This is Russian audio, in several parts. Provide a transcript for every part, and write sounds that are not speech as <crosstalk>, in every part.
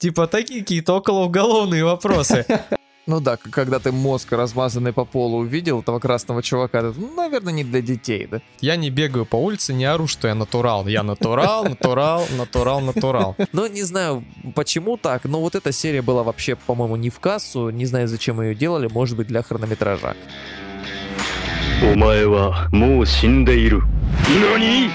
Типа такие какие-то околоуголовные вопросы. <laughs> Ну да, к- когда ты мозг размазанный по полу увидел этого красного чувака, ты, ну, наверное, не для детей, да? Я не бегаю по улице, не ору, что я натурал. Я натурал, натурал, натурал, натурал. <laughs> Ну, не знаю, почему так, но вот эта серия была вообще, по-моему, не в кассу, не знаю, зачем ее делали, может быть, для хронометража. お前はもう死んでいる何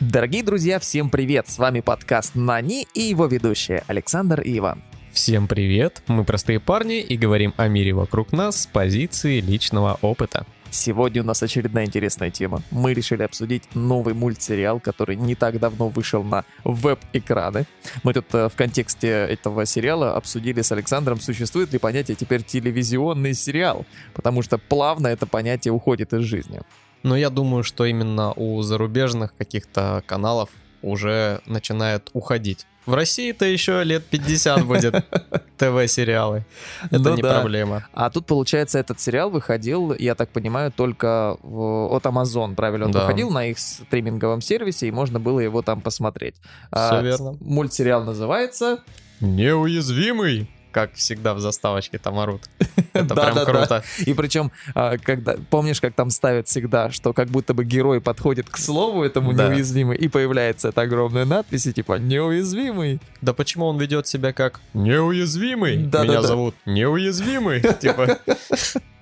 Дорогие друзья, всем привет! С вами подкаст «Нани» и его ведущие Александр и Иван. Всем привет, мы простые парни и говорим о мире вокруг нас с позиции личного опыта. Сегодня у нас очередная интересная тема. Мы решили обсудить новый мультсериал, который не так давно вышел на веб-экраны. Мы тут э, в контексте этого сериала обсудили с Александром, существует ли понятие теперь телевизионный сериал, потому что плавно это понятие уходит из жизни. Но я думаю, что именно у зарубежных каких-то каналов уже начинает уходить. В России-то еще лет 50 будет <laughs> ТВ-сериалы. Это Ну не да. проблема. А тут, получается, этот сериал выходил, я так понимаю, только в- от Amazon, правильно? Он Да. выходил на их стриминговом сервисе, и можно было его там посмотреть. А, верно. Мультсериал называется... Неуязвимый! Как всегда в заставочке там орут. <laughs> Это прям Да-да-да. круто. И причем, а, когда помнишь, как там ставят всегда, что как будто бы герой подходит к слову этому Да. неуязвимый, и появляется эта огромная надпись, и типа неуязвимый. Да почему он ведет себя как неуязвимый? Да-да-да. Меня зовут неуязвимый. <laughs> Типа,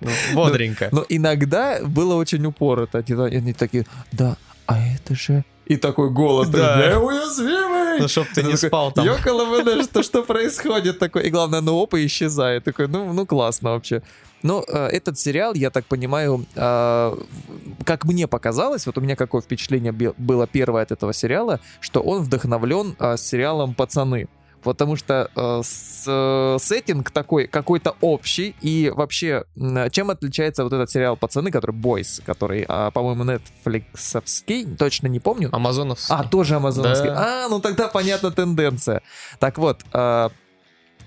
ну, бодренько. Но иногда было очень упорото. Они, они такие, да, а это же... И такой голос, <laughs> Да. такой, неуязвимый! Ну, чтоб ты не спал там. «Ёкала что, что <laughs> происходит такой? И главное, ну опа, исчезает. Такой, ну, ну классно вообще. Но э, этот сериал, я так понимаю, э, как мне показалось, вот у меня какое впечатление было первое от этого сериала, что он вдохновлен э, сериалом «Пацаны». Потому что э, с- э, сеттинг такой какой-то общий. И вообще, чем отличается вот этот сериал «Пацаны», который «Бойс», который, а, по-моему, нетфликсовский, точно не помню. Амазоновский. А, тоже амазоновский. Да. А, ну тогда понятна тенденция. Так вот, а,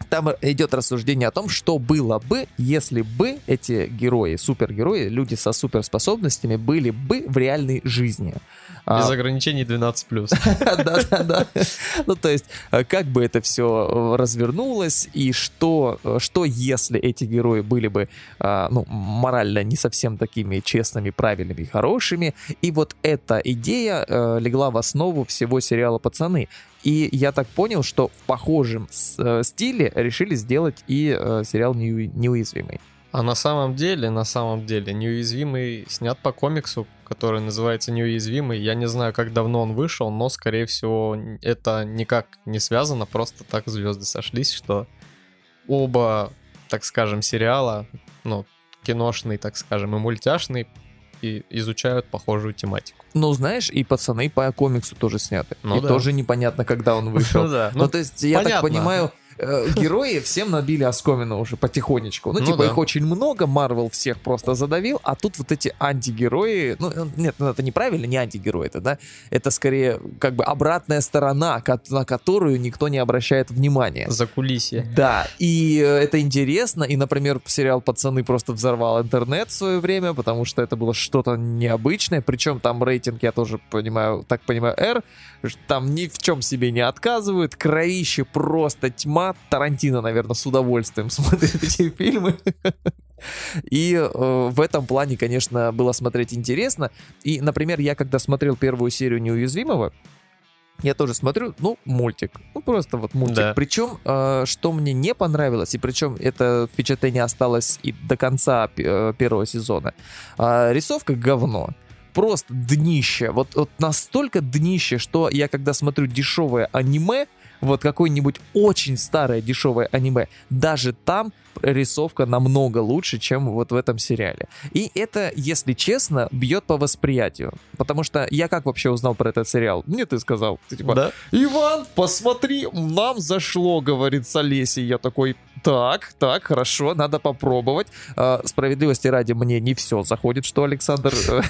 там идет рассуждение о том, что было бы, если бы эти герои, супергерои, люди со суперспособностями были бы в реальной жизни. А, Без ограничений 12+. <laughs> Да-да-да. Ну, то есть, э, как бы это все развернулось, и что, что если эти герои были бы, а, ну, морально не совсем такими честными, правильными и хорошими. И вот эта идея э, легла в основу всего сериала «Пацаны». И я так понял, что в похожем э, стиле решили сделать и э, сериал «Неу- «Неуязвимый». А на самом деле, на самом деле, неуязвимый снят по комиксу, который называется Неуязвимый. Я не знаю, как давно он вышел, но, скорее всего, это никак не связано, просто так звезды сошлись, что оба, так скажем, сериала, ну, киношный, так скажем, и мультяшный, и изучают похожую тематику. Ну, знаешь, и «Пацаны» по комиксу тоже сняты. Ну и да. тоже непонятно, когда он <laughs> вышел. да. Ну, то есть, я так понимаю, э, герои всем набили оскомину уже потихонечку. Ну, Ну типа, да. их очень много, Марвел всех просто задавил, а тут вот эти антигерои, ну, э, нет, ну, это неправильно, не антигерои это, да, это скорее как бы обратная сторона, на которую никто не обращает внимания. За кулисье. Да, и э, это интересно, и, например, сериал «Пацаны» просто взорвал интернет в свое время, потому что это было что-то необычное, причем там рейтинг, я тоже понимаю, так понимаю, R, там ни в чем себе не отказывают, кровище просто тьма, Тарантино, наверное, с удовольствием <laughs> смотрит эти фильмы. И э, в этом плане, конечно, было смотреть интересно. И, например, я когда смотрел первую серию «Неуязвимого», я тоже смотрю, ну, мультик. Ну, просто вот мультик. Да. Причем, э, что мне не понравилось, и причем это впечатление осталось и до конца э, первого сезона. А, рисовка говно. Просто днище. Вот, вот настолько днище, что я когда смотрю дешевое аниме, вот какое-нибудь очень старое дешевое аниме, даже там рисовка намного лучше, чем вот в этом сериале. И это, если честно, бьет по восприятию. Потому что я как вообще узнал про этот сериал? Мне ты сказал. Ты типа, Да? Иван, посмотри, нам зашло, говорит с Олесей. Я такой, так, так, хорошо, надо попробовать. А, справедливости ради, мне не все заходит, что Александр э,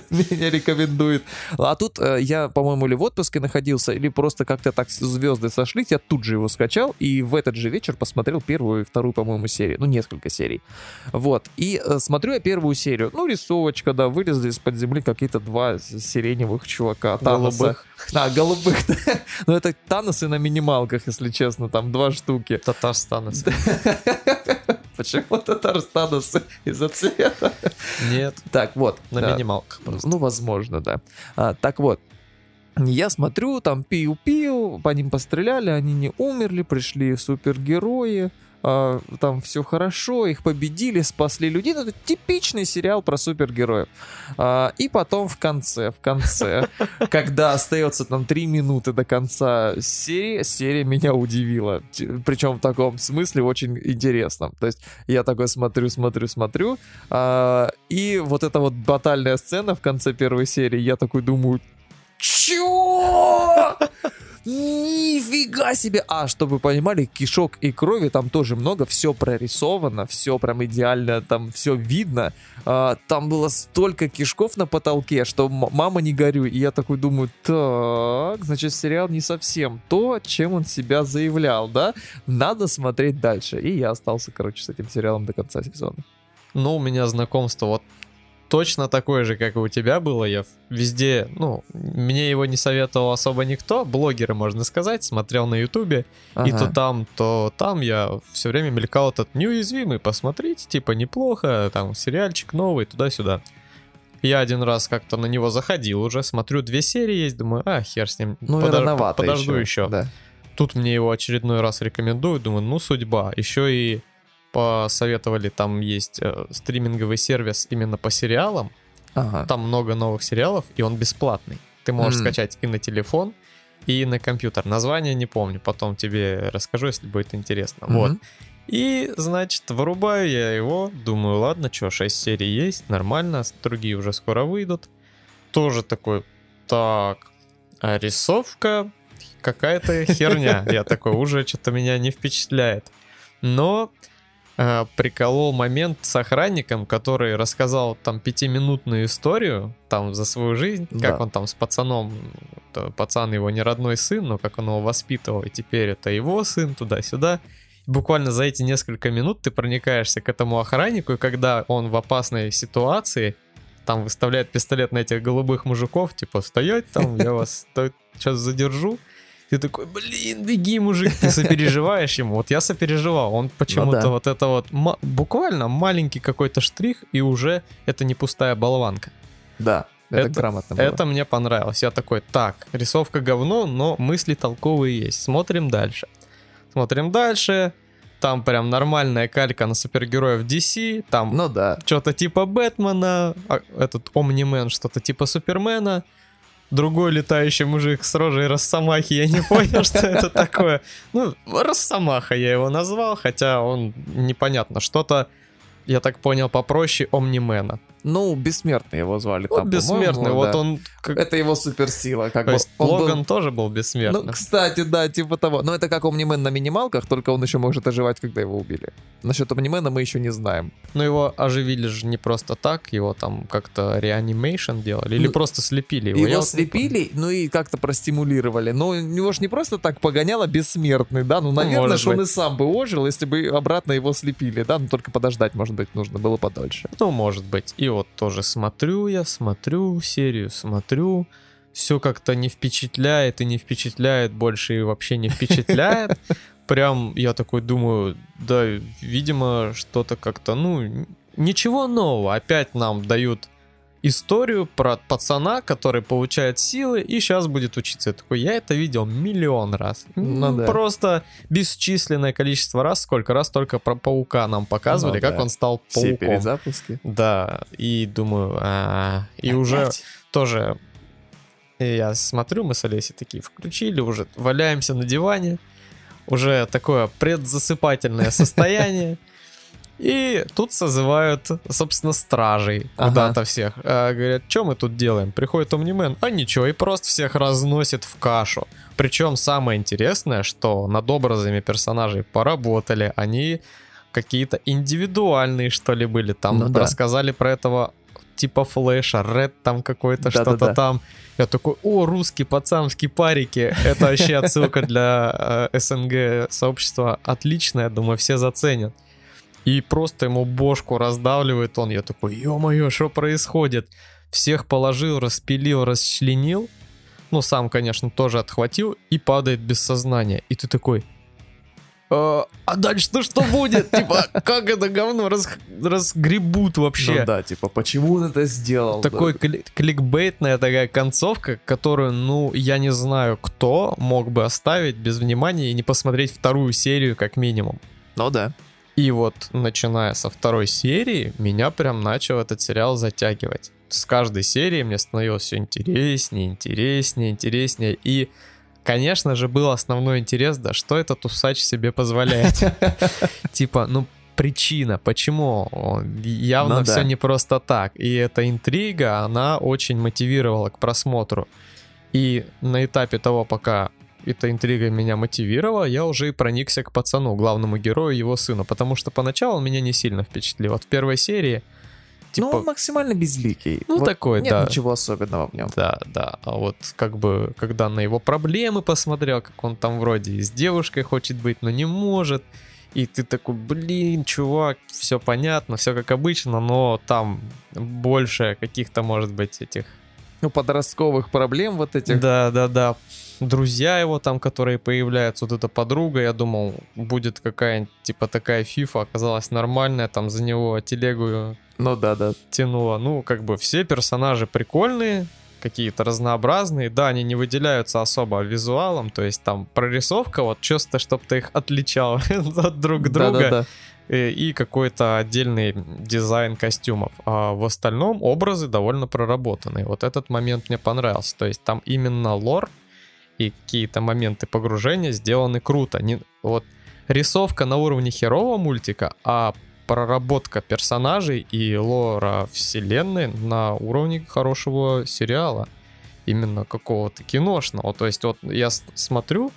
<laughs> меня рекомендует. А тут э, я, по-моему, или в отпуске находился, или просто как-то так звезды сошлись, я тут же его скачал и в этот же вечер посмотрел первую и вторую, по-моему, серию. Ну, несколько серий. Вот. И э, смотрю я первую серию. Ну, рисовочка, да, вылезли из-под земли какие-то два сиреневых чувака. Таноса. Голубых. А, голубых, да. <laughs> Ну, это Таносы на минималках, если честно, там два штуки. Татарстан. <laughs> Почему Татарстаносы из-за цвета? Нет, Так, вот. на да. минималках просто. Ну, возможно, да. А, так вот, я смотрю, там пиу-пиу, по ним постреляли, они не умерли, пришли супергерои, а, там все хорошо, их победили, спасли людей. Ну, это типичный сериал про супергероев. А, и потом в конце, в конце, <laughs> когда остается там три минуты до конца серии, серия меня удивила. Причем в таком смысле очень интересном. То есть я такой смотрю, смотрю, смотрю, а, и вот эта вот батальная сцена в конце первой серии, я такой думаю, Чё? Нифига себе! А, чтобы вы понимали, кишок и крови там тоже много, все прорисовано, все прям идеально, там все видно. А, там было столько кишков на потолке, что мама не горюй. И я такой думаю, так, значит, сериал не совсем то, чем он себя заявлял, да? Надо смотреть дальше. И я остался, короче, с этим сериалом до конца сезона. Ну, у меня знакомство вот точно такое же, как и у тебя было. Я везде, ну, мне его не советовал особо никто. Блогеры, можно сказать, смотрел на ютубе. И то Ага. там, то там я все время мелькал этот неуязвимый. Посмотрите, типа, неплохо. Там сериальчик новый, туда-сюда. Я один раз как-то на него заходил уже, смотрю, две серии есть, думаю, а, хер с ним, Ну, подож- подожду еще. Да. Тут мне его очередной раз рекомендуют, думаю, ну судьба. Еще и посоветовали, там есть э, стриминговый сервис именно по сериалам. Ага. Там много новых сериалов, и он бесплатный. Ты можешь М. скачать и на телефон, и на компьютер. Название не помню, потом тебе расскажу, если будет интересно. Вот. Мгм. И, значит, вырубаю я его, думаю, ладно, что, 6 серий есть, нормально, другие уже скоро выйдут. Тоже такой, так, а рисовка какая-то херня. Я такой, уже что-то меня не впечатляет. Но э, приколол момент с охранником, который рассказал там пятиминутную историю там за свою жизнь, как Да. он там с пацаном, то пацан его не родной сын, но как он его воспитывал, и теперь это его сын, туда-сюда. Буквально за эти несколько минут ты проникаешься к этому охраннику, и когда он в опасной ситуации, там выставляет пистолет на этих голубых мужиков, типа, стоять там, я вас <laughs> сейчас задержу. Ты такой, блин, беги, мужик, ты сопереживаешь ему. Вот я сопереживал, он почему-то да. вот это вот, ма- буквально маленький какой-то штрих, и уже это не пустая болванка. Да, это, Это- грамотно было. Это мне понравилось. Я такой, так, рисовка говно, но мысли толковые есть. Смотрим дальше. Смотрим дальше. Там прям нормальная калька на супергероев DC. Там Ну да. что-то типа Бэтмена, а, этот Омнимен, что-то типа Супермена. Другой летающий мужик с рожей Росомахи, я не понял, что это такое. Ну, Росомаха я его назвал, хотя он непонятно. Что-то, я так понял, попроще Омнимена. Ну, бессмертный его звали Вот там, бессмертный, по-моему, вот да. он... как- Это его суперсила. Как То бы есть он был- Логан тоже был бессмертным. Ну, кстати, да, типа того. Но это как Омнимен на минималках, только он еще может оживать, когда его убили. Насчет Омнимена мы еще не знаем. Но его оживили же не просто так, его там как-то реанимейшн делали, или Ну, просто слепили его. Его, Я вот не слепили, ну и как-то простимулировали. Но у него же не просто так погоняло бессмертный, да? Ну, наверное, может что он и сам бы ожил, если бы обратно его слепили, да? Ну, только подождать, может быть, нужно было подольше. Ну, может быть. И вот тоже смотрю я, смотрю серию, смотрю. Все как-то не впечатляет и не впечатляет, больше и вообще не впечатляет. <laughs> Прям я такой думаю, да, видимо, что-то как-то, ну, ничего нового. Опять нам дают историю про пацана, который получает силы и сейчас будет учиться. Я такой, я это видел миллион раз. Ну да. Просто бесчисленное количество раз, сколько раз только про паука нам показывали, Ну как да. он стал Все пауком. перезапуски. Да, и думаю, а, и уже Опять? тоже и я смотрю, мы с Олесей такие включили, уже валяемся на диване, уже такое предзасыпательное <laughs> состояние. И тут созывают, собственно, стражей Ага. куда-то всех. А, говорят, что мы тут делаем? Приходит Омнимен, а ничего, и просто всех разносит в кашу. Причем самое интересное, что над образами персонажей поработали, они какие-то индивидуальные, что ли, были. Там Ну да. рассказали про этого типа флеша, Red там какой-то, Да-да-да. что-то там. Я такой, о, русский пацан в кипарике. Это вообще отсылка для э, СНГ сообщества отличная, думаю, все заценят. И просто ему бошку раздавливает он. Я такой, ё-моё, что происходит? Всех положил, распилил, расчленил. Ну, сам, конечно, тоже отхватил и падает без сознания. И ты такой, «А, а дальше-то что будет? <laughs> Типа, как это говно раз- разгребут вообще? Ну да, типа, почему он это сделал? Такой Да. кли- кликбейтная такая концовка, которую, ну, я не знаю, кто мог бы оставить без внимания и не посмотреть вторую серию как минимум. Ну да. И вот, начиная со второй серии, меня прям начал этот сериал затягивать. С каждой серии мне становилось все интереснее, интереснее, интереснее. И, конечно же, был основной интерес, да что этот усач себе позволяет. <laughs> Типа, ну, причина, почему явно Ну да. все не просто так. И эта интрига, она очень мотивировала к просмотру. И на этапе того, пока эта интрига меня мотивировала, я уже и проникся к пацану, главному герою, его сыну, потому что поначалу он меня не сильно впечатлил. В первой серии, ну, он типа, максимально безликий. ну, Вот такой, Нет да. ничего особенного в нем. Да, да. А вот как бы, когда на его проблемы посмотрел, как он там вроде и с девушкой хочет быть, но не может. И ты такой, блин, чувак, все понятно, все как обычно, но там больше каких-то, может быть, этих... Ну, подростковых проблем вот этих. Да, да, да. Друзья его там, которые появляются, вот эта подруга, я думал, будет какая-нибудь, типа, такая фифа, оказалась нормальная, там за него телегу Ну да, да. тянуло. Ну, как бы все персонажи прикольные, какие-то разнообразные. Да, они не выделяются особо визуалом, то есть там прорисовка, вот чисто, чтобы ты их отличал <laughs> от друг друга. Да-да-да. э, и какой-то отдельный дизайн костюмов. А в остальном образы довольно проработанные. Вот этот момент мне понравился. То есть там именно лор и какие-то моменты погружения сделаны круто. Не, вот рисовка на уровне херового мультика, а проработка персонажей и лора вселенной на уровне хорошего сериала. Именно какого-то киношного. То есть вот я смотрю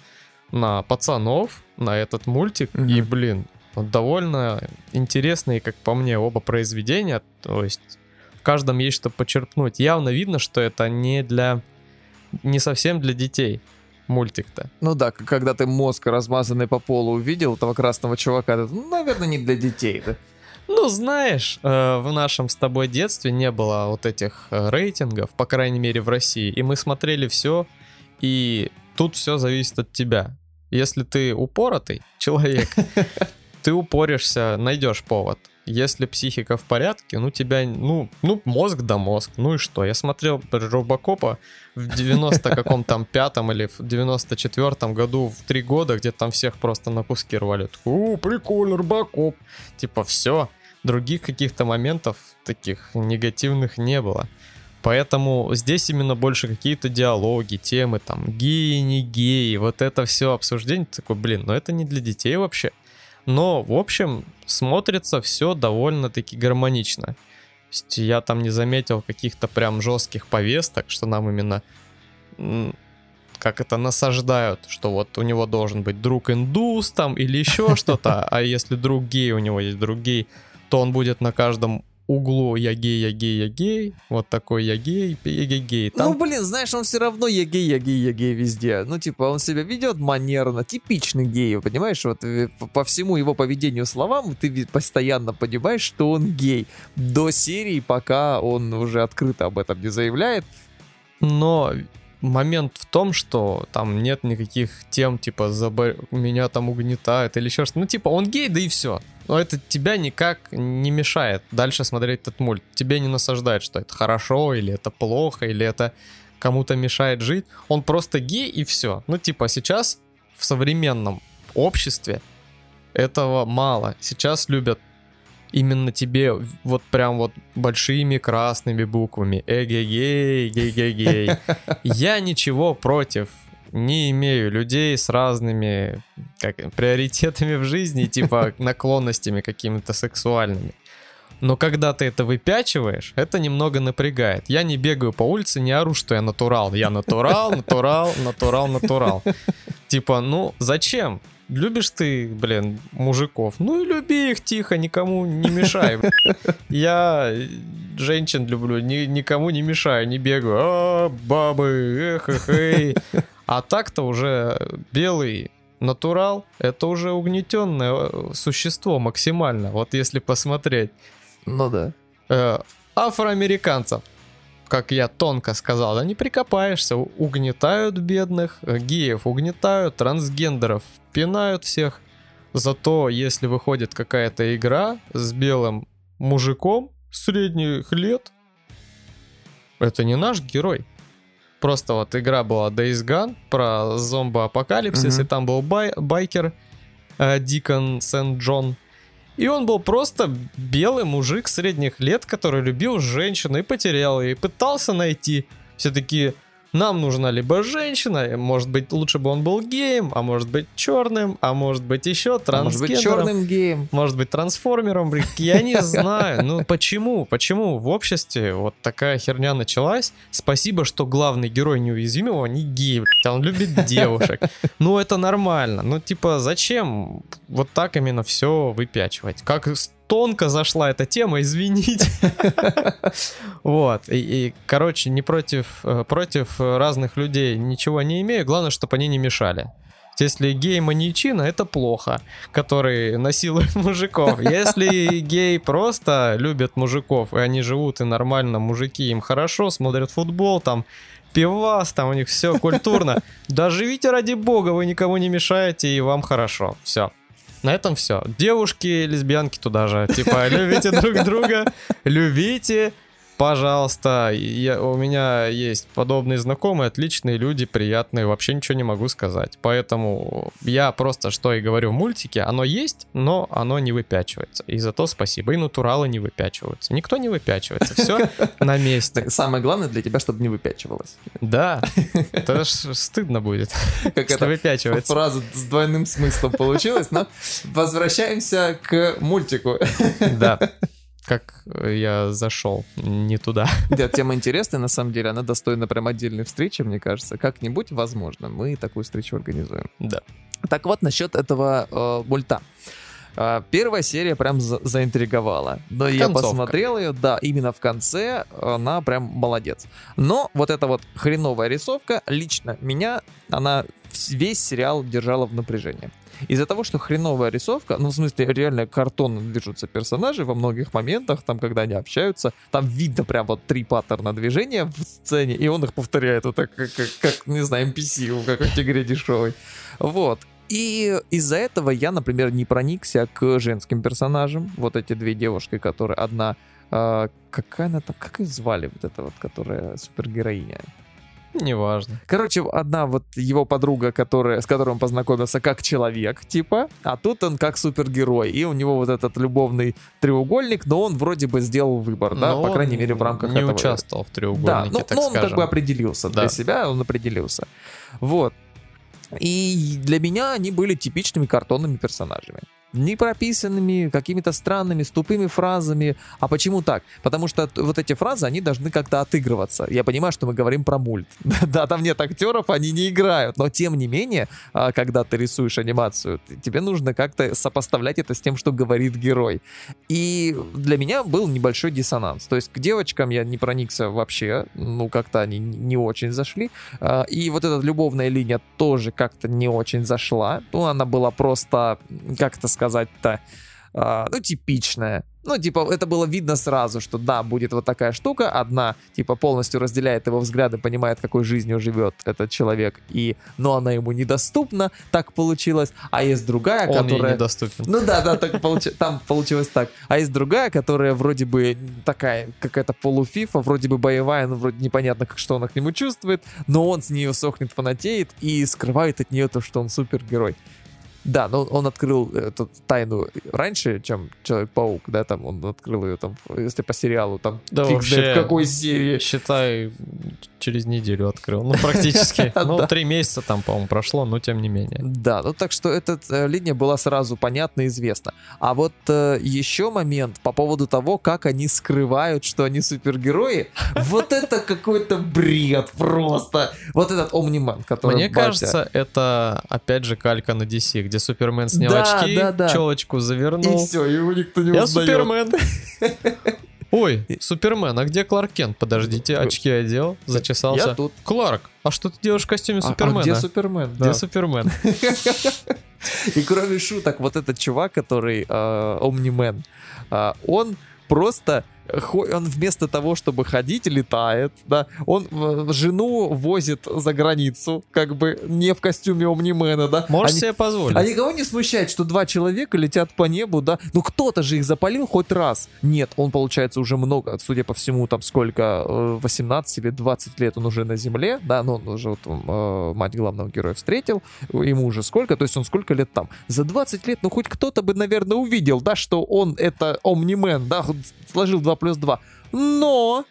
на пацанов, на этот мультик, Мгм. и, блин, довольно интересные, как по мне, оба произведения. То есть в каждом есть что почерпнуть. Явно видно, что это не для... не совсем для детей мультик-то. Ну да, когда ты мозг размазанный по полу увидел этого красного чувака, ты, ну, наверное, не для детей, да? Ну, знаешь, э, в нашем с тобой детстве не было вот этих э, рейтингов, по крайней мере в России, и мы смотрели все, и тут все зависит от тебя. Если ты упоротый человек, <laughs> ты упоришься, найдешь повод. Если психика в порядке, ну тебя, ну, ну мозг да мозг, ну и что? Я смотрел Робокопа в 90 каком там пятом или в 94 году в три года, где там всех просто на куски рвали. О, прикольно, Робокоп. Типа все, других каких-то моментов таких негативных не было. Поэтому здесь именно больше какие-то диалоги, темы, там, геи, не геи, вот это все обсуждение. Такой, блин, ну это не для детей вообще. Но, в общем, смотрится все довольно-таки гармонично. Есть я там не заметил каких-то прям жестких повесток, что нам именно как это насаждают, что вот у него должен быть друг индус там или еще <laughs> что-то, а если друг гей, у него есть друг гей, то он будет на каждом углу я гей, я гей, я гей, вот такой я гей, я гей, гей. Там Ну, блин, знаешь, он все равно я гей, я гей, я гей везде. Ну, типа, он себя ведет манерно, типичный гей, понимаешь? Вот э, по- всему его поведению словам ты постоянно понимаешь, что он гей. До серии, пока он уже открыто об этом не заявляет. Но момент в том, что там нет никаких тем, типа, забо- меня там угнетают или еще что-то. Ну, типа, он гей, да и все. Но это тебя никак не мешает дальше смотреть этот мульт. Тебе не насаждает, что это хорошо, или это плохо, или это кому-то мешает жить. Он просто гей и все. Ну, типа, сейчас в современном обществе этого мало. Сейчас любят именно тебе вот прям вот большими красными буквами эгегей, гей-гей-гей. <laughs> Я ничего против не имею людей с разными как, приоритетами в жизни, <laughs> типа наклонностями какими-то сексуальными. Но когда ты это выпячиваешь, это немного напрягает. Я не бегаю по улице, не ору, что я натурал. Я натурал, натурал, натурал, натурал. Типа, ну зачем? Любишь ты, блин, мужиков? Ну и люби их тихо, никому не мешай. Я женщин люблю, ни, никому не мешаю, не бегаю. А, бабы, эх, эх, эй. А так-то уже белый натурал, это уже угнетенное э, существо максимально. Вот если посмотреть. Ну да. Э, афроамериканцев, как я тонко сказал, да не прикопаешься, угнетают бедных, э, геев угнетают, трансгендеров пинают всех. Зато если выходит какая-то игра с белым мужиком средних лет, это не наш герой. Просто вот игра была Days Gone про зомбоапокалипсис, Мгм. и там был бай- байкер э, Дикон Сент-Джон. И он был просто белый мужик средних лет, который любил женщину и потерял ее, и пытался найти. Все таки нам нужна либо женщина, может быть, лучше бы он был геем, а может быть черным, а может быть еще А Может быть, трансгендером. черным геем. Может быть, трансформером, я не <laughs> знаю. Ну почему? Почему в обществе вот такая херня началась? Спасибо, что главный герой неуязвимого не гей, блядь, а он любит девушек. <laughs> Ну это нормально. Ну типа зачем вот так именно все выпячивать? Как тонко зашла эта тема, извините. <laughs> Вот. И, короче, не против, э, против разных людей ничего не имею. Главное, чтобы они не мешали. Если гей маньячина, это плохо, который насилует <laughs> мужиков. Если гей просто любят мужиков, и они живут, и нормально, мужики им хорошо, смотрят футбол, там, пивас, там у них все культурно. <laughs> Да живите ради бога, вы никому не мешаете, и вам хорошо. Все. На этом все. Девушки, лесбиянки туда же. Типа, любите друг друга, любите, пожалуйста. Я, у меня есть подобные знакомые, отличные люди, приятные, вообще ничего не могу сказать. Поэтому я просто что и говорю в мультике, оно есть, но оно не выпячивается. И зато спасибо. И натуралы не выпячиваются. Никто не выпячивается. Все на месте. Самое главное для тебя, чтобы не выпячивалось. Да. Это ж стыдно будет, Как это выпячивается. фраза с двойным смыслом получилась, но возвращаемся к мультику. Да. Как я зашел не туда. <laughs> Нет, тема интересная, на самом деле, она достойна прям отдельной встречи, мне кажется. Как-нибудь, возможно, мы такую встречу организуем. Да. Так вот, насчет этого э, мульта. Э, Первая серия прям за- заинтриговала. Но я Концовка. посмотрел ее, да, именно в конце она прям молодец. Но вот эта вот хреновая рисовка, лично меня, она весь сериал держала в напряжении. Из-за того, что хреновая рисовка, ну, в смысле, реально картонно движутся персонажи во многих моментах, там, когда они общаются, там видно прям вот три паттерна движения в сцене, и он их повторяет вот так, как, как, как, не знаю, NPC в какой-то игре дешевой. Вот. И из-за этого я, например, не проникся к женским персонажам. Вот эти две девушки, которые одна... э, какая она там, как ее звали, вот эта вот, которая супергероиня? Неважно. Короче, одна вот его подруга, которая, с которой он познакомился как человек, типа, а тут он как супергерой. И у него вот этот любовный треугольник, но он вроде бы сделал выбор, да, Но по крайней мере, в рамках не этого. участвовал в Да, треугольнике, ну, так ну, он скажем. как бы определился для Да. себя, он определился. Вот. И для меня они были типичными картонными персонажами. Не прописанными, какими-то странными, с тупыми фразами. А почему так? Потому что вот эти фразы, они должны как-то отыгрываться. Я понимаю, что мы говорим про мульт. <laughs> Да, там нет актеров, они не играют. Но тем не менее, а, когда ты рисуешь анимацию, тебе нужно как-то сопоставлять это с тем, что говорит герой. И для меня был небольшой диссонанс. То есть к девочкам я не проникся вообще, ну как-то они не очень зашли. А, И вот эта любовная линия тоже как-то не очень зашла. Ну, она была просто, как это сказать-то, а, ну, типичная. Ну, типа, это было видно сразу, что да, будет вот такая штука. Одна, типа, полностью разделяет его взгляды, понимает, какой жизнью живет этот человек, и, но она ему недоступна, так получилось. А есть другая, Он ей которая... недоступен. Ну да, да, так получи- там получилось так. А есть другая, которая вроде бы такая, какая-то полуфифа, вроде бы боевая, но вроде непонятно, как, что она к нему чувствует, но он с нее сохнет, фанатеет и скрывает от нее то, что он супергерой. Да, но он открыл эту тайну раньше, чем Человек-паук, да, там он открыл ее там, если по сериалу, там Да фиг вообще. знает в какой серии. Считай, через неделю открыл. Ну, практически. <laughs> Ну, три месяца там, по-моему, прошло, но тем не менее. Да, ну так что эта э, линия была сразу понятна и известна. А вот э, еще момент по поводу того, как они скрывают, что они супергерои, <laughs> вот это какой-то бред просто. Вот этот Омниман, который Мне кажется, это опять же калька на DC, где Супермен снял очки, челочку И завернул. все, его никто не Я узнает. Супермен. <laughs> Ой, Супермен, а где Кларк Кент? Подождите, очки одел, зачесался. Я тут. Кларк, а что ты делаешь в костюме А- а Супермена? где Супермен? Где Да. Супермен? <laughs> И кроме шуток, вот этот чувак, который э, Омнимен, э, он просто он вместо того, чтобы ходить, летает, да, он э, жену возит за границу, как бы не в костюме Омнимена, да. Можешь Они- себе позволить? А никого не смущает, что два человека летят по небу, да? Ну кто-то же их запалил хоть раз. Нет, он, получается, уже много, судя по всему, там сколько, э, 18 или 20 лет он уже на земле, да, ну он уже вот, э, мать главного героя встретил, ему уже сколько, то есть он сколько лет там? За 20 лет, ну хоть кто-то бы, наверное, увидел, да, что он это Омнимен, да, сложил 2 плюс 2. Но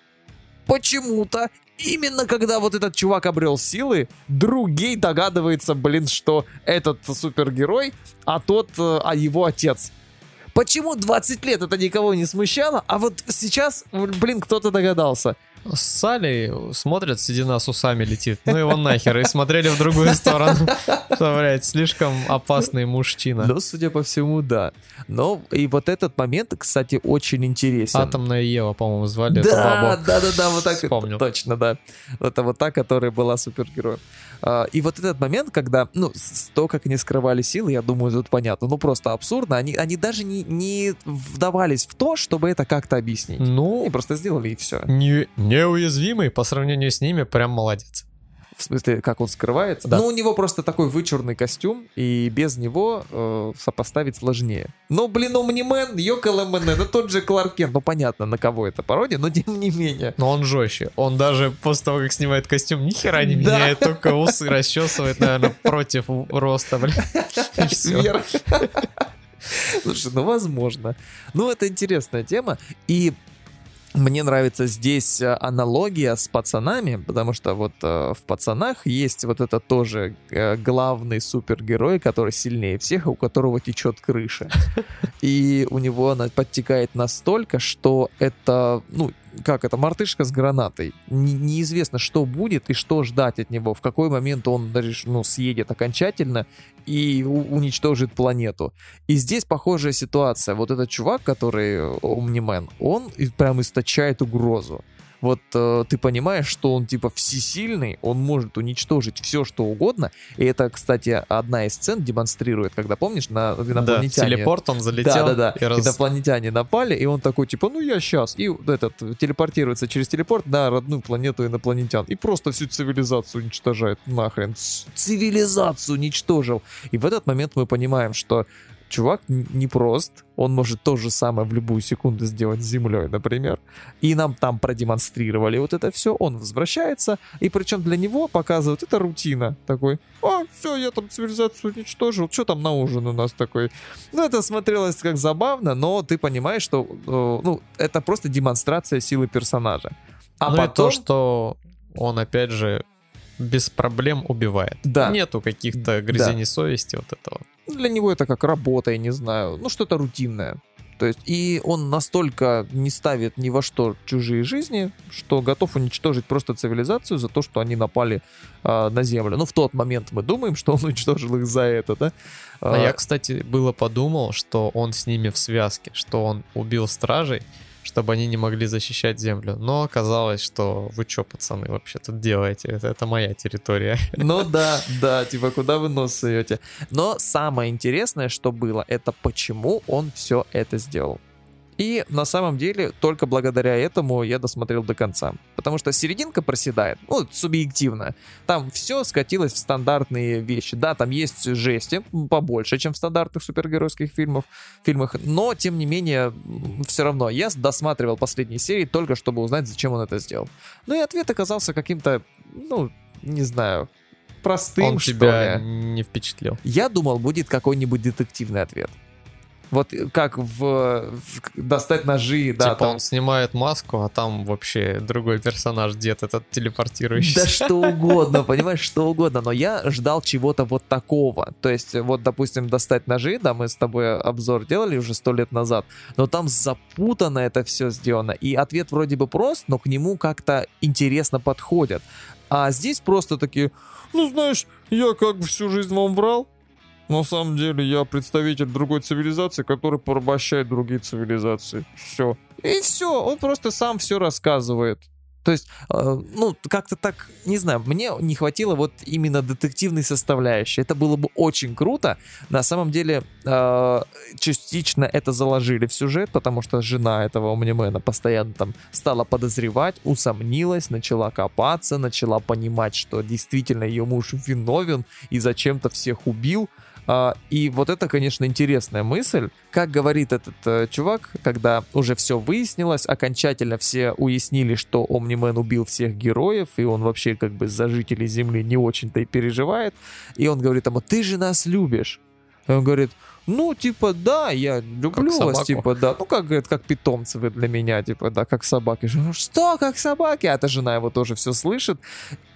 почему-то Именно когда вот этот чувак обрел силы, другей догадывается, блин, что этот супергерой, а тот, э, а его отец. Почему 20 лет это никого не смущало, а вот сейчас, блин, кто-то догадался. С Салли смотрят, седина с усами летит. Ну его нахер. И смотрели в другую сторону. Что, блядь, слишком опасный мужчина. Ну, судя по всему, да. Но и вот этот момент, кстати, очень интересен. Атомная Ева, по-моему, звали эту Да, бабу. да, да, да, вот так. Вспомнил. Точно, да. Это вот та, которая была супергероем. А, И вот этот момент, когда, ну, то, как они скрывали силы, я думаю, тут понятно. Ну, просто абсурдно. Они, они даже не, не вдавались в то, чтобы это как-то объяснить. Ну, Они просто сделали и все. не- неуязвимый по сравнению с ними, прям молодец. В смысле, как он скрывается? Да. Ну, у него просто такой вычурный костюм, и без него э, сопоставить сложнее. Но, блин, Омнимен, Йоколэмен, это тот же Кларк Кент. Ну, понятно, на кого это пародия, но тем не менее. Но он жестче. Он даже после того, как снимает костюм, ни хера не Да. меняет, только усы расчесывает, наверное, против роста, блин. <laughs> Вверх. <laughs> Слушай, ну возможно. Ну, это интересная тема. И мне нравится здесь э, аналогия с пацанами, потому что вот э, в пацанах есть вот это тоже э, главный супергерой, который сильнее всех, у которого течет крыша. <laughs> И у него она подтекает настолько, что это, ну, как это, мартышка с гранатой. Не- неизвестно, что будет и что ждать от него, в какой момент он реш- ну, съедет окончательно и у- уничтожит планету. И здесь похожая ситуация. Вот этот чувак, который э, Омнимен, он и- прям источает угрозу. Вот э, ты понимаешь, что он типа всесильный, он может уничтожить все, что угодно. И это, кстати, одна из сцен демонстрирует, когда, помнишь, на Да, инопланетяне... телепорт он залетел. Да, да, да. и раз- Инопланетяне напали, и он такой, типа, ну я сейчас. И этот телепортируется через телепорт на родную планету инопланетян. И просто всю цивилизацию уничтожает нахрен. Цивилизацию уничтожил. И в этот момент мы понимаем, что чувак н- непрост. Он может то же самое в любую секунду сделать с Землей, например. И нам там продемонстрировали вот это все. Он возвращается, и причем для него показывают, это рутина. Такой, а, все, я там цивилизацию уничтожил, что там на ужин у нас такой? Ну, это смотрелось как забавно, но ты понимаешь, что э, ну, это просто демонстрация силы персонажа. А ну потом... и то, что он, опять же, без проблем убивает. Да. Нету каких-то грызений совести вот этого. Для него это как работа, я не знаю, ну что-то рутинное. То есть, и он настолько не ставит ни во что чужие жизни, что готов уничтожить просто цивилизацию за то, что они напали а, на Землю. Ну, в тот момент мы думаем, что он уничтожил их за это, да? А я, кстати, было подумал, что он с ними в связке, что он убил стражей, чтобы они не могли защищать землю. Но оказалось, что вы чё, пацаны, вообще тут делаете? Это, это моя территория. <laughs> Ну да, да, типа куда вы нос суете. Но самое интересное, что было, это почему он все это сделал. И на самом деле только благодаря этому я досмотрел до конца. Потому что серединка проседает, ну, субъективно. Там все скатилось в стандартные вещи. Да, там есть жести побольше, чем в стандартных супергеройских фильмах, фильмах, но тем не менее, все равно я досматривал последние серии только чтобы узнать, зачем он это сделал. Ну и ответ оказался каким-то, ну, не знаю, простым, он что тебя ли. не впечатлил. Я думал, будет какой-нибудь детективный ответ. Вот как в, в- достать ножи, да, типа там. он снимает маску, а там вообще другой персонаж, дед этот телепортирующийся. Да что угодно, понимаешь, что угодно. Но я ждал чего-то вот такого. То есть, вот, допустим, достать ножи, да, мы с тобой обзор делали уже сто лет назад, но там запутано это все сделано. И ответ вроде бы прост, но к нему как-то интересно подходят. А здесь просто такие, ну знаешь, я как бы всю жизнь вам врал. На самом деле я представитель другой цивилизации, который порабощает другие цивилизации. Все. И все, он просто сам все рассказывает. То есть, э, ну, как-то так, не знаю, мне не хватило вот именно детективной составляющей. Это было бы очень круто. На самом деле, э, частично это заложили в сюжет, потому что жена этого Омнимена постоянно там стала подозревать, усомнилась, начала копаться, начала понимать, что действительно ее муж виновен и зачем-то всех убил. А, и вот это, конечно, интересная мысль. Как говорит этот э, чувак, когда уже все выяснилось, окончательно все уяснили, что Омнимен убил всех героев, и он вообще как бы за жителей Земли не очень-то и переживает. И он говорит ему, ты же нас любишь. И он говорит, ну, типа, да, я люблю Как вас, собаку. типа, да. Ну, как, говорит, как питомцы вы для меня, типа, да, как собаки. Что, как собаки? А эта жена его тоже все слышит.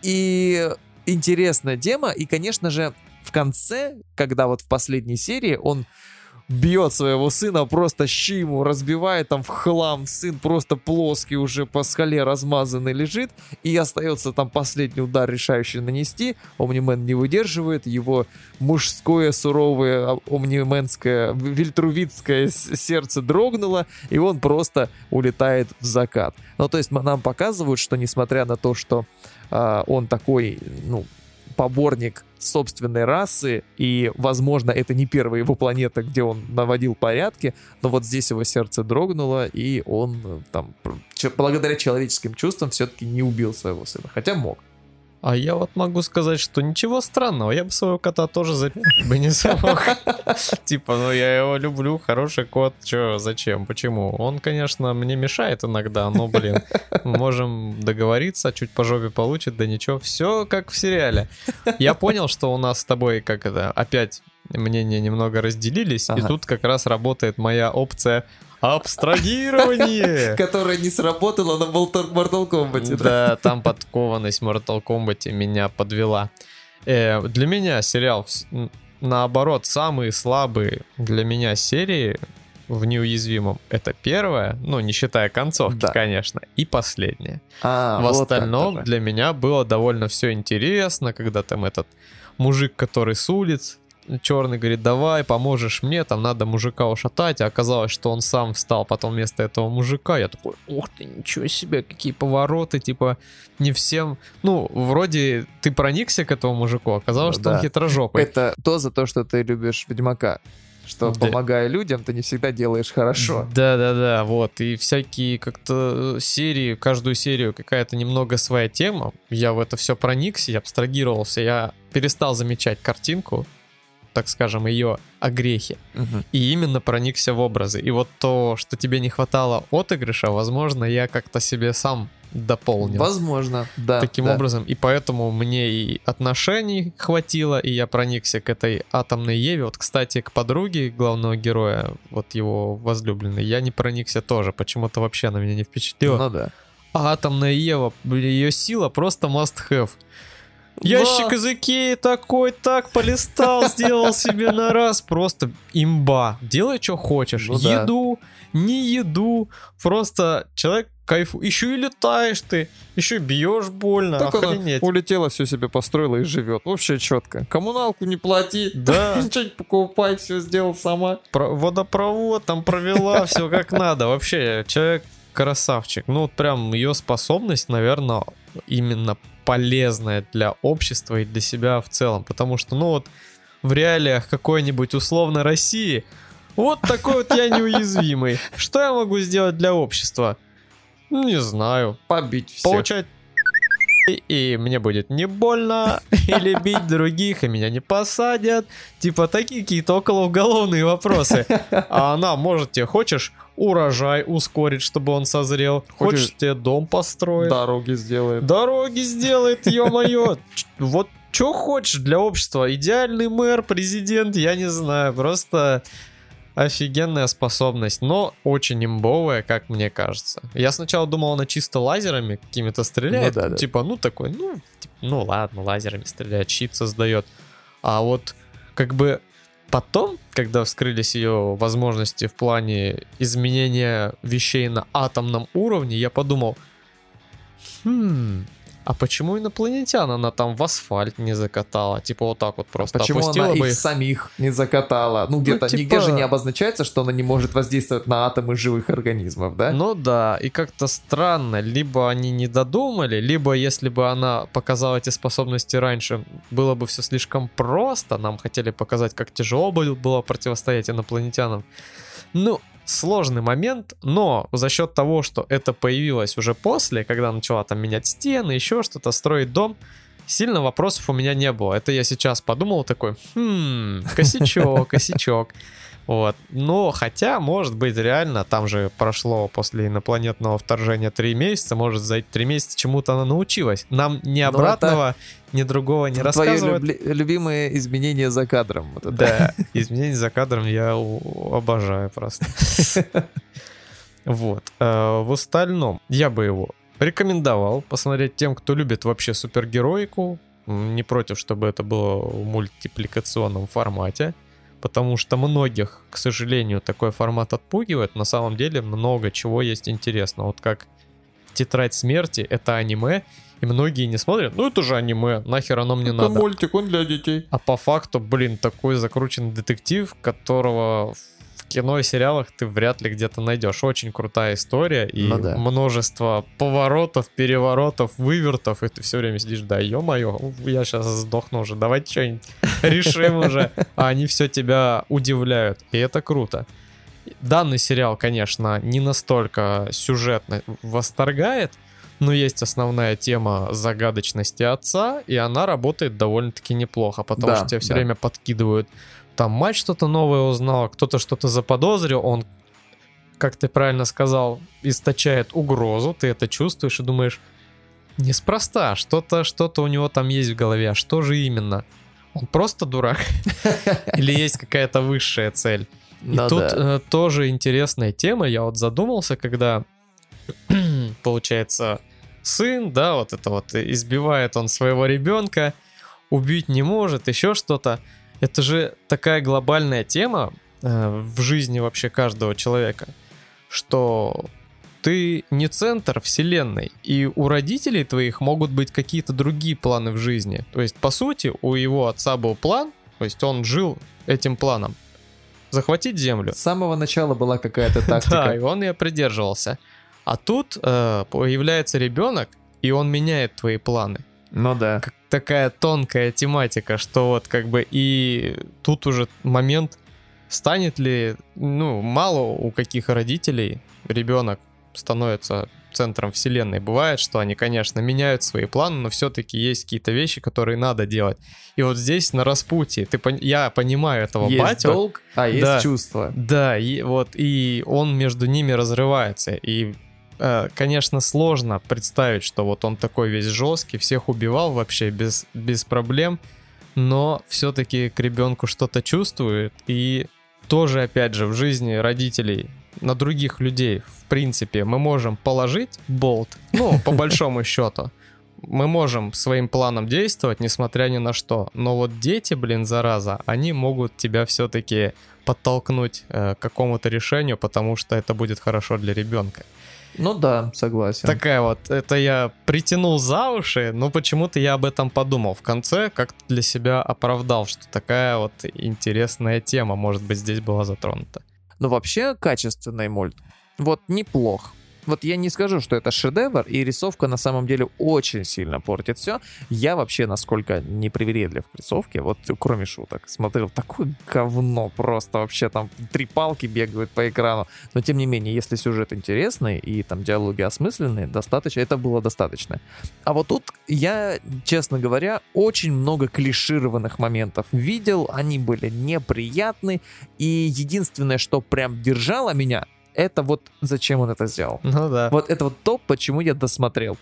И интересная тема. И, конечно же, в конце, когда вот в последней серии он бьет своего сына, просто щи ему разбивает там в хлам, сын просто плоский уже по скале размазанный лежит, и остается там последний удар решающий нанести, Омнимен не выдерживает, его мужское суровое а, омнименское вильтрувитское с- сердце дрогнуло, и он просто улетает в закат. Ну, то есть нам показывают, что несмотря на то, что а, он такой, ну, поборник собственной расы, и, возможно, это не первая его планета, где он наводил порядки, но вот здесь его сердце дрогнуло, и он э, там, благодаря человеческим чувствам, все-таки не убил своего сына, хотя мог. А я вот могу сказать, что ничего странного, я бы своего кота тоже запить бы не смог. Типа, ну я его люблю, хороший кот, чё, зачем, почему? Он, конечно, мне мешает иногда, но, блин, мы можем договориться, чуть по жопе получит, да ничего, все как в сериале. Я понял, что у нас с тобой, как это, опять мнения немного разделились, и тут как раз работает моя опция абстрагирование. <laughs> Которая не сработала на Mortal Kombat. Да, там подкованность Mortal Kombat меня подвела. Э, для меня сериал, наоборот, самые слабые для меня серии в неуязвимом. Это первая, ну, не считая концовки, Да. конечно, и последняя. А, в вот остальном для меня было довольно все интересно, когда там этот мужик, который с улиц, черный говорит, давай, поможешь мне, там надо мужика ушатать, а оказалось, что он сам встал потом вместо этого мужика, я такой, ух ты, ничего себе, какие повороты, типа, не всем, ну, вроде ты проникся к этому мужику, оказалось, Ну что он да. хитрожопый. Это то за то, что ты любишь Ведьмака. Что, Да. помогая людям, ты не всегда делаешь хорошо. Да-да-да, вот, и всякие как-то э, серии, каждую серию какая-то немного своя тема, я в это все проникся, я абстрагировался, я перестал замечать картинку, так скажем, ее огрехи, Мгм. и именно проникся в образы. И вот то, что тебе не хватало отыгрыша, возможно, я как-то себе сам дополнил. Возможно, да. Таким да. образом, и поэтому мне и отношений хватило, и я проникся к этой атомной Еве. Вот, кстати, к подруге главного героя, вот его возлюбленной, я не проникся тоже. Почему-то вообще она меня не впечатлила. Ну да. А атомная Ева, ее сила просто must have. Ящик из Икеи такой, так полистал, сделал себе на раз. Просто имба. Делай, что хочешь. Ну да. еду, не еду. Просто человек кайфу. Еще и летаешь ты, еще и бьешь больно. Так Охренеть. улетела, все себе построила и живет. Вообще четко. Коммуналку не плати. Да. <laughs> Ничего не покупай, все сделал сама. Про- водопровод там провела, <laughs> все как надо. Вообще, человек красавчик. Ну, вот прям ее способность, наверное, именно полезная для общества и для себя в целом. Потому что, ну вот, в реалиях какой-нибудь условной России, вот такой вот я неуязвимый. Что я могу сделать для общества? Не знаю. Побить всех. Получать и мне будет не больно, или бить других, и меня не посадят. Типа такие какие-то околоуголовные вопросы. А она, может, тебе хочешь урожай ускорить, чтобы он созрел? Хочешь, Хочешь- тебе дом построить? Дороги сделает. Дороги сделает, ё-моё. Вот что хочешь для общества? Идеальный мэр, президент, я не знаю. Просто офигенная способность, но очень имбовая, как мне кажется. Я сначала думал, она чисто лазерами какими-то стреляет. Ну да, да. Типа, ну такой, ну, типа, ну ладно, лазерами стреляет, щит создает. А вот как бы потом, когда вскрылись ее возможности в плане изменения вещей на атомном уровне, я подумал, хм, а почему инопланетян она там в асфальт не закатала? Типа вот так вот просто Почему она бы их их. самих не закатала? Ну, где-то типа- нигде же не обозначается, что она не может воздействовать на атомы живых организмов, да? Ну да, и как-то странно, либо они не додумали, либо если бы она показала эти способности раньше, было бы все слишком просто, нам хотели показать, как тяжело бы было противостоять инопланетянам. Ну, сложный момент, но за счет того, что это появилось уже после, когда начала там менять стены, еще что-то, строить дом, сильно вопросов у меня не было. Это я сейчас подумал такой, хм, косячок, <laughs> косячок. Вот. Но хотя, может быть, реально, там же прошло после инопланетного вторжения три месяца, может, за эти три месяца чему-то она научилась. Нам ни Ну, это обратного, ни другого не Твое рассказывают. любли- любимое изменение за кадром. Вот это. Да, изменения за кадром я обожаю просто. Вот. Э, В остальном, я бы его рекомендовал посмотреть тем, кто любит вообще супергероику. Не против, чтобы это было в мультипликационном формате. Потому что многих, к сожалению, такой формат отпугивает. На самом деле много чего есть интересно. Вот как «Тетрадь смерти» — это аниме, и многие не смотрят. Ну это же аниме, нахер оно мне надо. мультик, он для детей. А по факту, блин, такой закрученный детектив, которого в кино и сериалах ты вряд ли где-то найдешь. Очень крутая история и Ну да. множество поворотов, переворотов, вывертов, и ты все время сидишь, да ё-моё, я сейчас сдохну уже, давайте что-нибудь решим уже. А они все тебя удивляют, и это круто. Данный сериал, конечно, не настолько сюжетно восторгает, но есть основная тема загадочности отца, и она работает довольно-таки неплохо, потому Да, что тебе все да. время подкидывают. Там мать что-то новое узнала, кто-то что-то заподозрил, он, как ты правильно сказал, источает угрозу, ты это чувствуешь и думаешь, неспроста, что-то что-то у него там есть в голове, а что же именно? Он просто дурак? <laughs> Или есть какая-то высшая цель? И тут да. э, тоже интересная тема. Я вот задумался, когда, <clears throat> получается, сын, да, вот это вот избивает он своего ребенка, убить не может, еще что-то. Это же такая глобальная тема э, в жизни вообще каждого человека, что ты не центр вселенной, и у родителей твоих могут быть какие-то другие планы в жизни. То есть, по сути, у его отца был план, то есть он жил этим планом. Захватить землю. С самого начала была какая-то <laughs> Да, тактика. и он ее придерживался. А тут э, появляется ребенок, и он меняет твои планы. Ну да. Как такая тонкая тематика, что вот как бы и тут уже момент, станет ли, ну, мало у каких родителей ребенок становится центром вселенной. Бывает, что они, конечно, меняют свои планы, но все-таки есть какие-то вещи, которые надо делать. И вот здесь на распутье, ты, пон- я понимаю этого Есть батю, долг, а есть Да. чувство. да, и вот и он между ними разрывается. И, э, конечно, сложно представить, что вот он такой весь жесткий, всех убивал вообще без, без проблем, но все-таки к ребенку что-то чувствует. И тоже, опять же, в жизни родителей на других людей, в принципе, мы можем положить болт, ну, <laughs> по большому счету. Мы можем своим планом действовать, несмотря ни на что. Но вот дети, блин, зараза, они могут тебя все-таки подтолкнуть э, к какому-то решению, потому что это будет хорошо для ребенка. Ну да, согласен. Такая вот, это я притянул за уши, но почему-то я об этом подумал. В конце как-то для себя оправдал, что такая вот интересная тема, может быть, здесь была затронута. Но вообще качественный мульт. Вот неплох. Вот я не скажу, что это шедевр, и рисовка на самом деле очень сильно портит все. Я вообще, насколько непривередлив к рисовке, вот кроме шуток, смотрел такое говно просто вообще, там три палки бегают по экрану. Но тем не менее, если сюжет интересный и там диалоги осмысленные, достаточно, это было достаточно. А вот тут я, честно говоря, очень много клишированных моментов видел, они были неприятны, и единственное, что прям держало меня, это вот зачем он это сделал. Ну да. Вот это вот то, почему я досмотрел.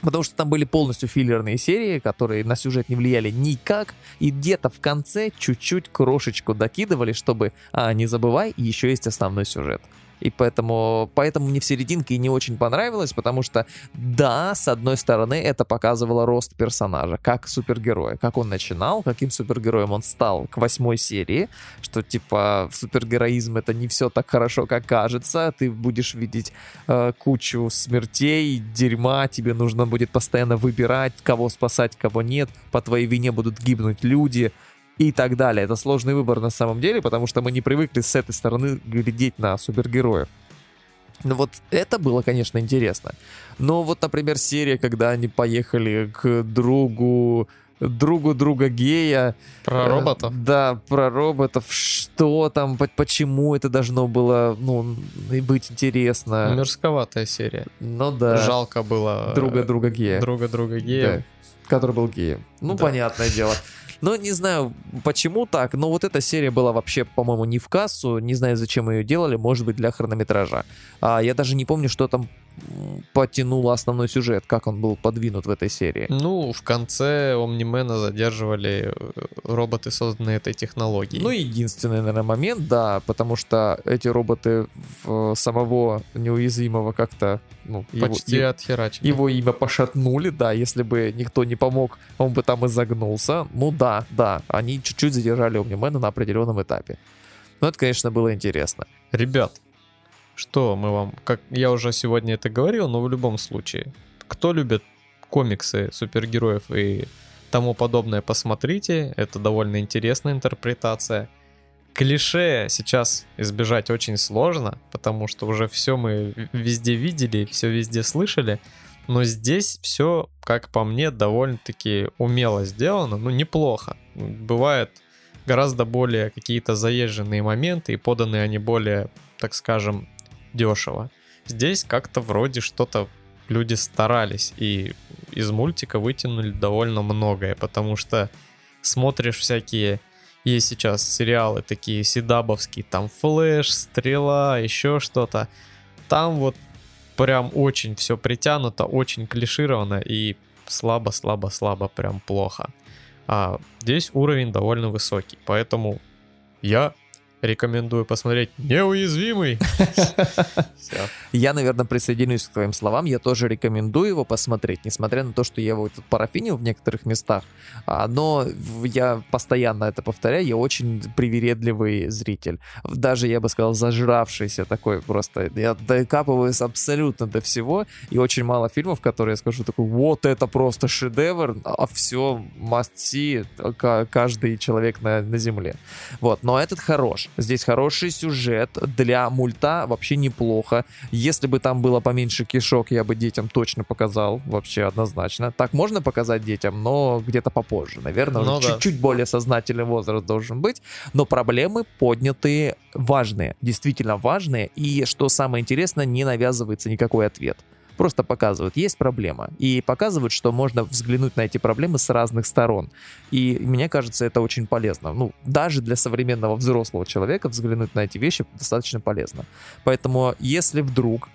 Потому что там были полностью филлерные серии, которые на сюжет не влияли никак, и где-то в конце чуть-чуть крошечку докидывали, чтобы, а, не забывай, еще есть основной сюжет. И поэтому, поэтому мне в серединке и не очень понравилось, потому что, да, с одной стороны, это показывало рост персонажа, как супергероя, как он начинал, каким супергероем он стал к восьмой серии, что, типа, супергероизм — это не все так хорошо, как кажется, ты будешь видеть э, кучу смертей, дерьма, тебе нужно будет постоянно выбирать, кого спасать, кого нет, по твоей вине будут гибнуть люди, и так далее. Это сложный выбор на самом деле, потому что мы не привыкли с этой стороны глядеть на супергероев. Ну вот это было, конечно, интересно. Но вот, например, серия, когда они поехали к другу другу друга гея. Про Э, роботов? Да, про роботов. Что там, по- почему это должно было, ну, быть интересно. Мерзковатая серия. Ну да. Жалко было... Друга э, друга гея. Друга друга гея. Да, который был геем. Ну, Да. понятное дело. Но не знаю, почему так, но вот эта серия была вообще, по-моему, не в кассу, не знаю, зачем ее делали, может быть, для хронометража. А я даже не помню, что там м, потянуло основной сюжет, как он был подвинут в этой серии. Ну, в конце Омнимена задерживали э, роботы, созданные этой технологией. Ну, единственный, наверное, момент, да, потому что эти роботы в самого неуязвимого как-то, ну, Почти его- отхерачили. его имя пошатнули, да, если бы никто не помог, он бы там и загнулся. Ну да, да, они чуть-чуть задержали Омнимена на определенном этапе. Но это, конечно, было интересно. Ребят, что мы вам... Как я уже сегодня это говорил, но в любом случае, кто любит комиксы супергероев и тому подобное, посмотрите. Это довольно интересная интерпретация. Клише сейчас избежать очень сложно, потому что уже все мы везде видели, все везде слышали. Но здесь все, как по мне, довольно-таки умело сделано, ну неплохо. Бывает гораздо более какие-то заезженные моменты, и поданы они более, так скажем, дешево. Здесь как-то вроде что-то люди старались, и из мультика вытянули довольно многое, потому что смотришь всякие есть сейчас сериалы такие седабовские, там Флэш, Стрела, еще что-то. Там вот прям очень все притянуто, очень клишировано и слабо-слабо-слабо, прям плохо. А здесь уровень довольно высокий, поэтому я рекомендую посмотреть «Неуязвимый». <laughs> Я, наверное, присоединюсь к твоим словам. Я тоже рекомендую его посмотреть, несмотря на то, что я его парафинил в некоторых местах. А, Но я постоянно это повторяю, я очень привередливый зритель. Даже, я бы сказал, зажравшийся такой просто. Я докапываюсь абсолютно до всего, и очень мало фильмов, которые я скажу такой, вот это просто шедевр, а все must see ка- каждый человек на, на земле. Вот, но этот хорош. Здесь хороший сюжет для мульта вообще неплохо. Если бы там было поменьше кишок, я бы детям точно показал, вообще однозначно. Так можно показать детям, но где-то попозже. Наверное, Ну да. чуть-чуть более сознательный возраст должен быть. Но проблемы поднятые важные, действительно важные. И что самое интересное, не навязывается никакой ответ просто показывают, есть проблема. И показывают, что можно взглянуть на эти проблемы с разных сторон. И мне кажется, это очень полезно. Ну, даже для современного взрослого человека взглянуть на эти вещи достаточно полезно. Поэтому, если вдруг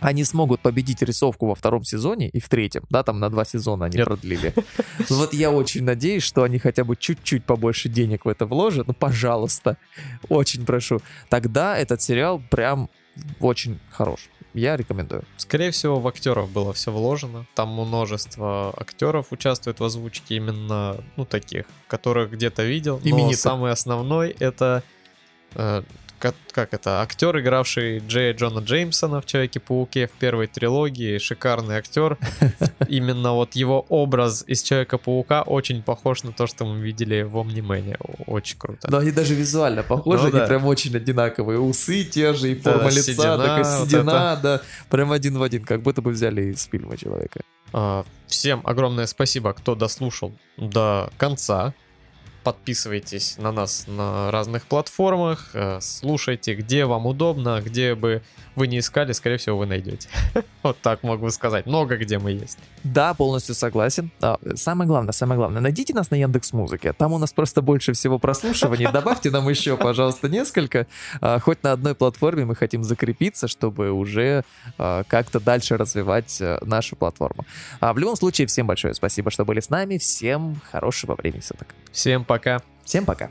они смогут победить рисовку во втором сезоне и в третьем, да, там на два сезона они Нет. продлили. Вот я очень надеюсь, что они хотя бы чуть-чуть побольше денег в это вложат. Ну, пожалуйста, очень прошу. Тогда этот сериал прям очень хорош. Я рекомендую. Скорее всего, в актеров было все вложено. Там множество актеров участвует в озвучке именно, ну, таких, которых где-то видел. Но Именитых. самый основной это... э, как, это? Актер, игравший Джея Джона Джеймсона в Человеке-пауке в первой трилогии. Шикарный актер. <laughs> Именно вот его образ из Человека-паука очень похож на то, что мы видели в Омнимене. Очень круто. Но они даже визуально похожи, Ну они прям очень одинаковые. Усы те же, и форма да, лица, седина, такая вот седина, да. Прям один в один, как будто бы взяли из фильма человека. А, Всем огромное спасибо, кто дослушал до конца. Подписывайтесь на нас на разных платформах, э, слушайте, где вам удобно, где бы вы не искали, скорее всего, вы найдете. <laughs> Вот так могу сказать. Много где мы есть. Да, полностью согласен. А, самое главное, самое главное, найдите нас на Яндекс Музыке. Там у нас просто больше всего прослушиваний. Добавьте нам еще, пожалуйста, несколько. А, Хоть на одной платформе мы хотим закрепиться, чтобы уже а, как-то дальше развивать а, нашу платформу. В любом случае, всем большое спасибо, что были с нами. Всем хорошего времени суток. Всем пока. Всем пока.